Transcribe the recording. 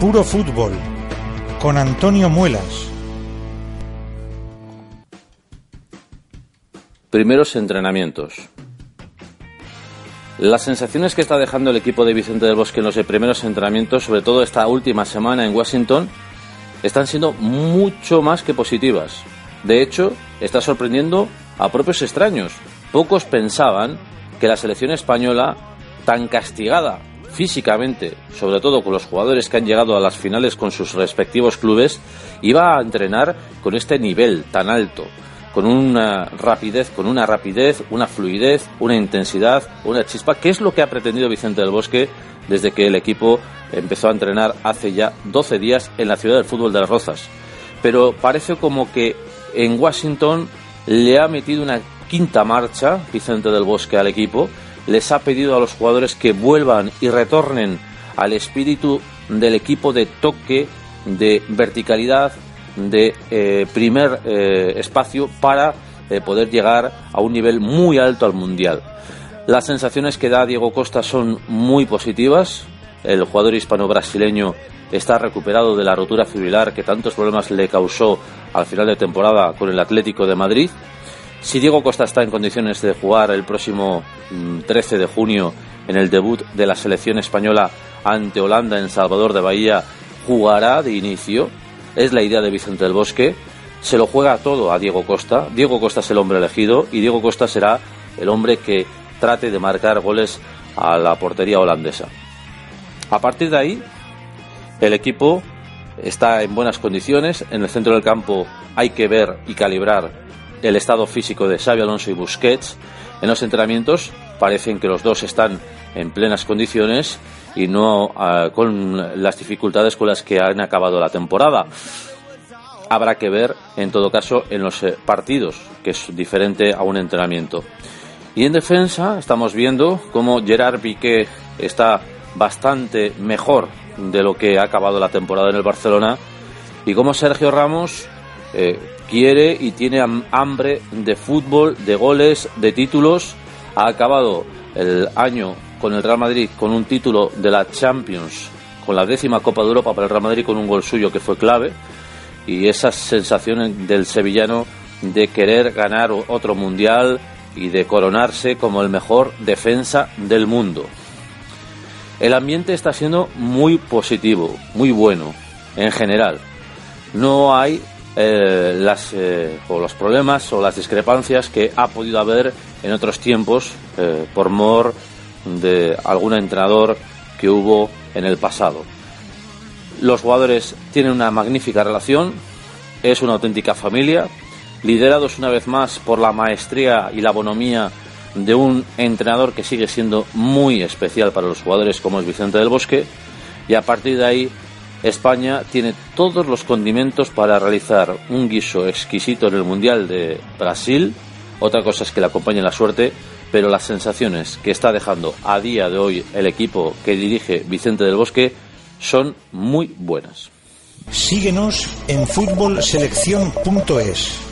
Puro Fútbol con Antonio Muelas. Primeros entrenamientos. Las sensaciones que está dejando el equipo de Vicente del Bosque en los primeros entrenamientos, sobre todo esta última semana en Washington, están siendo mucho más que positivas. De hecho, está sorprendiendo a propios extraños. Pocos pensaban que la selección española, tan castigada físicamente, sobre todo con los jugadores que han llegado a las finales con sus respectivos clubes, iba a entrenar con este nivel tan alto, con una rapidez, con una rapidez, una fluidez, una intensidad, una chispa, que es lo que ha pretendido Vicente del Bosque desde que el equipo empezó a entrenar hace ya 12 días en la ciudad del fútbol de las Rozas. Pero parece como que en Washington le ha metido una quinta marcha Vicente del Bosque al equipo les ha pedido a los jugadores que vuelvan y retornen al espíritu del equipo de toque, de verticalidad, de eh, primer eh, espacio para eh, poder llegar a un nivel muy alto al Mundial. Las sensaciones que da Diego Costa son muy positivas. El jugador hispano-brasileño está recuperado de la rotura fibrilar que tantos problemas le causó al final de temporada con el Atlético de Madrid. Si Diego Costa está en condiciones de jugar el próximo 13 mm, de junio en el debut de la selección española ante Holanda en Salvador de Bahía, jugará de inicio. Es la idea de Vicente del Bosque. Se lo juega todo a Diego Costa. Diego Costa es el hombre elegido y Diego Costa será el hombre que trate de marcar goles a la portería holandesa. A partir de ahí, el equipo está en buenas condiciones. En el centro del campo hay que ver y calibrar el estado físico de Xavi Alonso y Busquets. En los entrenamientos parecen que los dos están en plenas condiciones y no ah, con las dificultades con las que han acabado la temporada. Habrá que ver, en todo caso, en los eh, partidos, que es diferente a un entrenamiento. Y en defensa estamos viendo cómo Gerard Piqué está bastante mejor de lo que ha acabado la temporada en el Barcelona y cómo Sergio Ramos eh, quiere y tiene hambre de fútbol, de goles, de títulos. Ha acabado el año con el Real Madrid con un título de la Champions, con la décima Copa de Europa para el Real Madrid con un gol suyo que fue clave. Y esas sensaciones del sevillano de querer ganar otro mundial y de coronarse como el mejor defensa del mundo. El ambiente está siendo muy positivo, muy bueno, en general. No hay eh, las, eh, o los problemas o las discrepancias que ha podido haber en otros tiempos eh, por mor de algún entrenador que hubo en el pasado. Los jugadores tienen una magnífica relación, es una auténtica familia, liderados una vez más por la maestría y la bonomía de un entrenador que sigue siendo muy especial para los jugadores como es Vicente del Bosque, y a partir de ahí España tiene todos los condimentos para realizar un guiso exquisito en el Mundial de Brasil. Otra cosa es que le acompañe la suerte, pero las sensaciones que está dejando a día de hoy el equipo que dirige Vicente del Bosque son muy buenas. Síguenos en futbolselección.es.